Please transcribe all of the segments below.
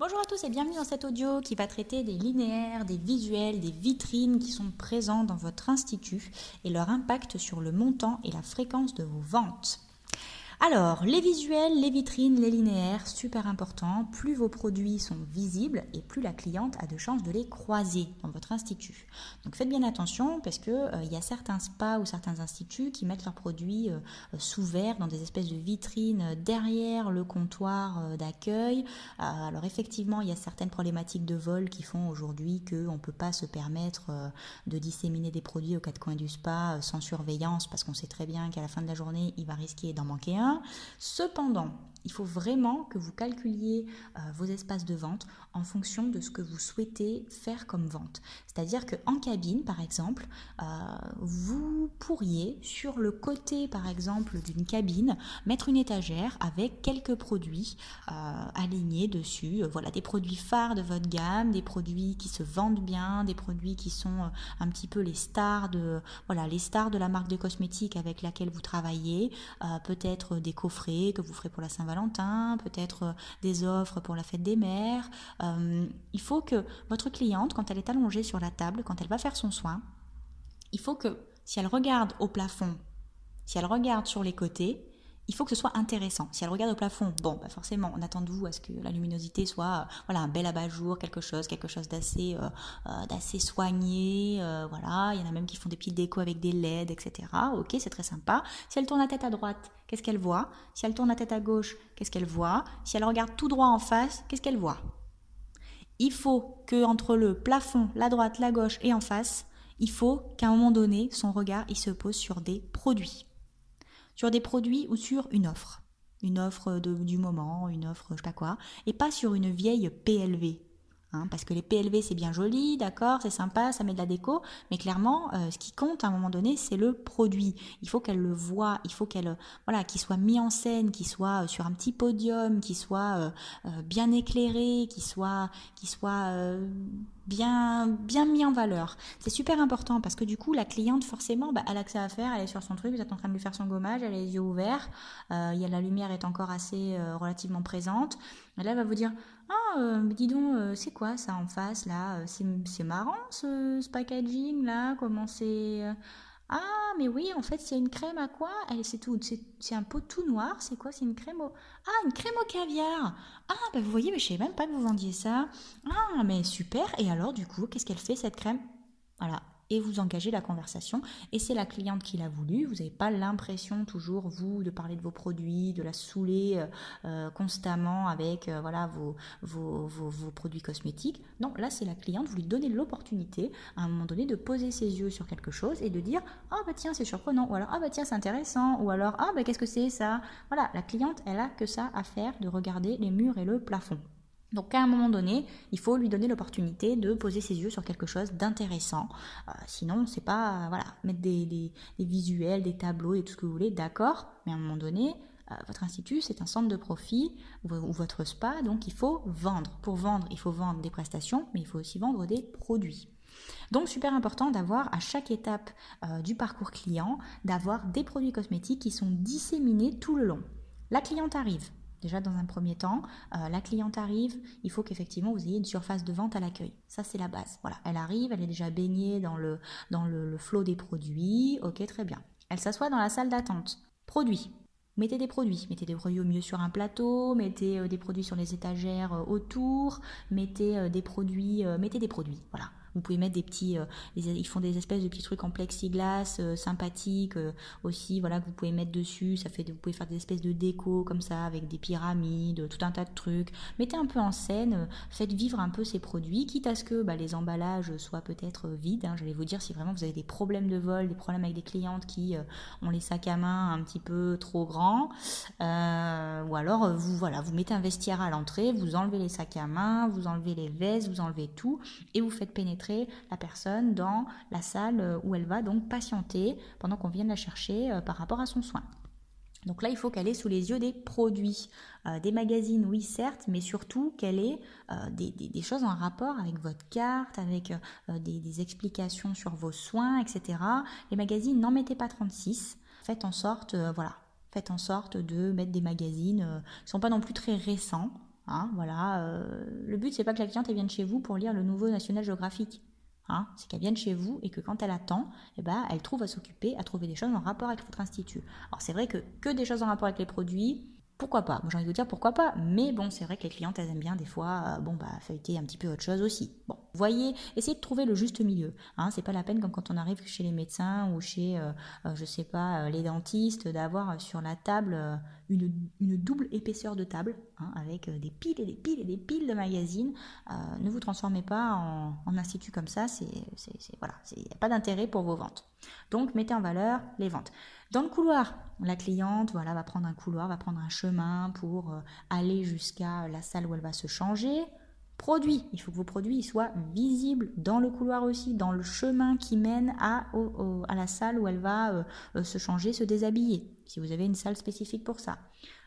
Bonjour à tous et bienvenue dans cet audio qui va traiter des linéaires, des visuels, des vitrines qui sont présents dans votre institut et leur impact sur le montant et la fréquence de vos ventes. Alors, les visuels, les vitrines, les linéaires, super important. Plus vos produits sont visibles et plus la cliente a de chances de les croiser dans votre institut. Donc faites bien attention parce que euh, y a certains spas ou certains instituts qui mettent leurs produits euh, sous verre dans des espèces de vitrines derrière le comptoir euh, d'accueil. alors effectivement, il y a certaines problématiques de vol qui font aujourd'hui qu'on ne peut pas se permettre de disséminer des produits aux quatre coins du spa sans surveillance parce qu'on sait très bien qu'à la fin de la journée, il va risquer d'en manquer un. Cependant, il faut vraiment que vous calculiez euh, vos espaces de vente en fonction de ce que vous souhaitez faire comme vente. C'est-à-dire qu'en cabine, par exemple, euh, vous pourriez, sur le côté, par exemple, d'une cabine, mettre une étagère avec quelques produits euh, alignés dessus. Voilà, des produits phares de votre gamme, des produits qui se vendent bien, des produits qui sont un petit peu les stars de, voilà, les stars de la marque de cosmétiques avec laquelle vous travaillez. Peut-être des coffrets que vous ferez pour la Saint-Valentin peut-être euh, des offres pour la fête des mères. Euh, il faut que votre cliente, quand elle est allongée sur la table, quand elle va faire son soin, il faut que si elle regarde au plafond, si elle regarde sur les côtés, il faut que ce soit intéressant. Si elle regarde au plafond, bon, bah forcément, on attend de vous à ce que la luminosité soit, euh, voilà, un bel abat-jour, quelque chose, quelque chose d'assez, euh, euh, d'assez soigné, voilà. Il y en a même qui font des petites décos avec des LED, etc. Ok, c'est très sympa. Si elle tourne la tête à droite, qu'est-ce qu'elle voit? Si elle tourne la tête à gauche, qu'est-ce qu'elle voit? Si elle regarde tout droit en face, qu'est-ce qu'elle voit? Il faut que entre le plafond, la droite, la gauche et en face, il faut qu'à un moment donné, son regard, il se pose sur des produits sur des produits ou sur une offre. Une offre du moment, une offre je sais pas quoi, et pas sur une vieille PLV. Hein, parce que les PLV c'est bien joli, d'accord, c'est sympa, ça met de la déco, mais clairement, euh, ce qui compte à un moment donné, c'est le produit. Il faut qu'elle le voit, il faut qu'elle, voilà, qu'il soit mis en scène, qu'il soit euh, sur un petit podium, qu'il soit euh, bien éclairé, qu'il qu'il soit bien, mis en valeur. C'est super important parce que du coup, la cliente, forcément, bah, elle a que ça à faire, elle est sur son truc, vous êtes en train de lui faire son gommage, elle a les yeux ouverts, euh, y a, la lumière est encore assez euh, relativement présente. Là, elle va vous dire Ah, euh, dis donc, c'est quoi ça en face là? C'est marrant ce, ce packaging là Comment c'est ah, mais oui, en fait, c'est une crème à quoi? C'est tout, c'est un pot tout noir. C'est quoi? C'est une crème au... Ah, une crème au caviar. Ah, bah vous voyez, mais je savais même pas que vous vendiez ça. Ah, mais super. Et alors, du coup, qu'est-ce qu'elle fait cette crème? Voilà, et vous engagez la conversation. Et c'est la cliente qui l'a voulu. Vous n'avez pas l'impression toujours, vous, de parler de vos produits, de la saouler euh, euh, constamment avec euh, voilà, vos, produits cosmétiques. Non, là, c'est la cliente. Vous lui donnez l'opportunité, à un moment donné, de poser ses yeux sur quelque chose et de dire Ah, bah tiens, c'est surprenant. Ou alors Ah, bah tiens, c'est intéressant. Ou alors Ah, bah qu'est-ce que c'est ça? Voilà, la cliente, elle a que ça à faire de regarder les murs et le plafond. Donc à un moment donné, il faut lui donner l'opportunité de poser ses yeux sur quelque chose d'intéressant. Euh, sinon, c'est pas voilà mettre des, visuels, des tableaux et tout ce que vous voulez, d'accord. Mais à un moment donné, euh, votre institut c'est un centre de profit ou, votre spa, donc il faut vendre. Pour vendre, il faut vendre des prestations, mais il faut aussi vendre des produits. Donc super important d'avoir à chaque étape euh, du parcours client, d'avoir des produits cosmétiques qui sont disséminés tout le long. La cliente arrive, Déjà, dans un premier temps, euh, la cliente arrive, il faut qu'effectivement vous ayez une surface de vente à l'accueil. Ça, c'est la base. Voilà, elle arrive, elle est déjà baignée dans le, dans flot des produits. Ok, très bien. Elle s'assoit dans la salle d'attente. Produits. Mettez des produits. Mettez des produits au mieux sur un plateau, mettez euh, des produits sur les étagères euh, autour, mettez des produits, mettez des produits. Voilà. Vous pouvez mettre des petits, euh, ils font des espèces de petits trucs en plexiglas euh, sympathiques euh, aussi, voilà que vous pouvez mettre dessus. Ça fait, vous pouvez faire des espèces de déco comme ça avec des pyramides, tout un tas de trucs. Mettez un peu en scène, faites vivre un peu ces produits, quitte à ce que bah, les emballages soient peut-être vides. Hein. J'allais vous dire si vraiment vous avez des problèmes de vol, des problèmes avec des clientes qui ont les sacs à main un petit peu trop grands, ou alors vous voilà, vous mettez un vestiaire à l'entrée, vous enlevez les sacs à main, vous enlevez les vestes, vous enlevez tout et vous faites pénétrer la personne dans la salle où elle va donc patienter pendant qu'on vienne la chercher par rapport à son soin. Donc là, il faut qu'elle ait sous les yeux des produits, euh, des magazines, oui, certes, mais surtout qu'elle ait euh, des, choses en rapport avec votre carte, avec euh, des, explications sur vos soins, etc. Les magazines, n'en mettez pas 36. Faites en sorte, voilà, faites en sorte de mettre des magazines qui ne sont pas non plus très récents. Hein, voilà, le but, c'est pas que la cliente vienne chez vous pour lire le nouveau National Geographic. Hein, c'est qu'elle vienne chez vous et que quand elle attend, eh ben, elle trouve à s'occuper, à trouver des choses en rapport avec votre institut. Alors c'est vrai que que des choses en rapport avec les produits, pourquoi pas? J'ai envie de vous dire pourquoi pas, mais bon, c'est vrai que les clientes elles aiment bien des fois, euh, bon bah feuilleter un petit peu autre chose aussi. Bon, voyez, essayez de trouver le juste milieu. Hein, c'est pas la peine comme quand on arrive chez les médecins ou chez, euh, euh, je sais pas, les dentistes, d'avoir sur la table une, double épaisseur de table, hein, avec des piles et des piles et des piles de magazines. ne vous transformez pas en, institut comme ça, c'est, voilà, il n'y a pas d'intérêt pour vos ventes. Donc mettez en valeur les ventes. Dans le couloir, la cliente voilà, va prendre un couloir, va prendre un chemin pour euh, aller jusqu'à la salle où elle va se changer. Produits, il faut que vos produits soient visibles dans le couloir aussi, dans le chemin qui mène à, à la salle où elle va euh, euh, se changer, se déshabiller, si vous avez une salle spécifique pour ça.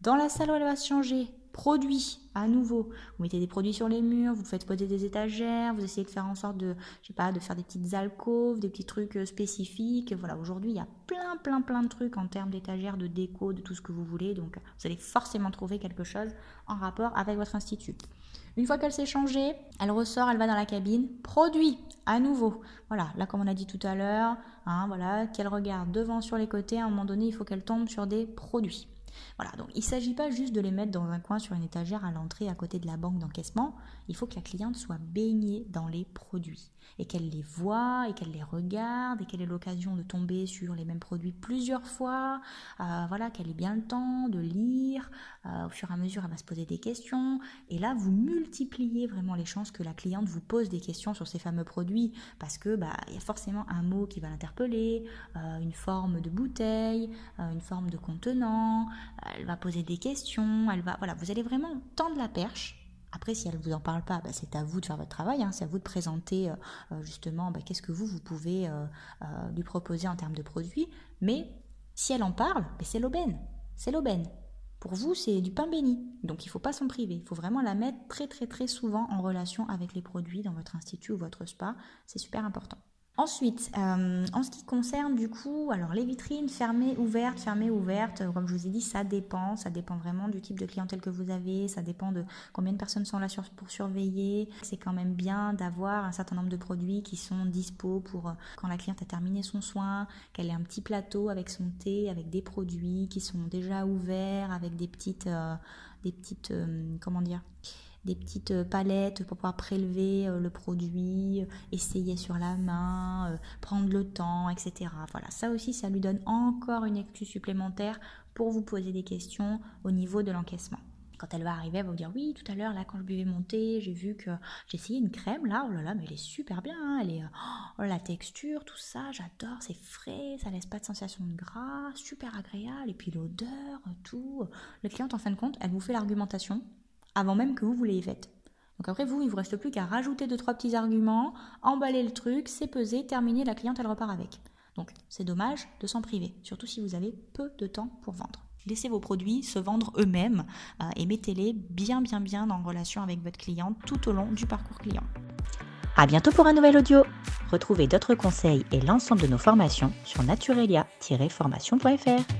Dans la salle où elle va se changer, produits à nouveau. Vous mettez des produits sur les murs, vous faites poser des étagères, vous essayez de faire en sorte de, je sais pas, de faire des petites alcôves, des petits trucs euh, spécifiques. Voilà, aujourd'hui, il y a plein, plein, plein de trucs en termes d'étagères, de déco, de tout ce que vous voulez. Donc, vous allez forcément trouver quelque chose en rapport avec votre institut. Une fois qu'elle s'est changée, elle ressort, elle va dans la cabine, produit à nouveau. Voilà, là comme on a dit tout à l'heure, hein, voilà, qu'elle regarde devant sur les côtés, à un moment donné, il faut qu'elle tombe sur des produits. Voilà, donc il ne s'agit pas juste de les mettre dans un coin sur une étagère à l'entrée à côté de la banque d'encaissement, il faut que la cliente soit baignée dans les produits et qu'elle les voit et qu'elle les regarde et qu'elle ait l'occasion de tomber sur les mêmes produits plusieurs fois, euh, voilà, qu'elle ait bien le temps de lire, euh, au fur et à mesure elle va se poser des questions. Et là vous multipliez vraiment les chances que la cliente vous pose des questions sur ces fameux produits parce que bah y a forcément un mot qui va l'interpeller, euh, une forme de bouteille, une forme de contenant, elle va poser des questions, elle va voilà, vous allez vraiment tendre la perche après, si elle ne vous en parle pas, bah, c'est à vous de faire votre travail, hein. c'est à vous de présenter euh, euh, justement bah, qu'est-ce que vous, pouvez euh, lui proposer en termes de produits. Mais si elle en parle, c'est l'aubaine. C'est l'aubaine. Pour vous, c'est du pain béni. Donc il ne faut pas s'en priver. Il faut vraiment la mettre très très très souvent en relation avec les produits dans votre institut ou votre spa. C'est super important. Ensuite, euh, en ce qui concerne du coup, alors les vitrines fermées, ouvertes, fermées, ouvertes, euh, comme je vous ai dit, ça dépend, ça dépend vraiment du type de clientèle que vous avez, ça dépend de combien de personnes sont là pour surveiller. C'est quand même bien d'avoir un certain nombre de produits qui sont dispo pour euh, quand la cliente a terminé son soin, qu'elle ait un petit plateau avec son thé, avec des produits qui sont déjà ouverts, avec des petites, des petites, comment dire des petites euh, palettes pour pouvoir prélever euh, le produit, euh, essayer sur la main, prendre le temps, etc. Voilà, ça aussi, ça lui donne encore une excuse supplémentaire pour vous poser des questions au niveau de l'encaissement quand elle va arriver, elle va vous dire oui, tout à l'heure, là, quand je buvais mon thé, j'ai vu que j'ai essayé une crème, là, oh là là, mais elle est super bien, hein, elle est, oh, la texture, tout ça, j'adore, c'est frais, ça laisse pas de sensation de gras, super agréable, et puis l'odeur, tout. Le cliente, en fin de compte, elle vous fait l'argumentation avant même que vous vous l'ayez faite. Donc après vous, il vous reste plus qu'à rajouter deux trois petits arguments, emballer le truc, c'est peser, terminer, la cliente elle repart avec. Donc c'est dommage de s'en priver, surtout si vous avez peu de temps pour vendre. Laissez vos produits se vendre eux-mêmes euh, et mettez-les bien bien bien en relation avec votre cliente tout au long du parcours client. À bientôt pour un nouvel audio. Retrouvez d'autres conseils et l'ensemble de nos formations sur naturelia-formation.fr.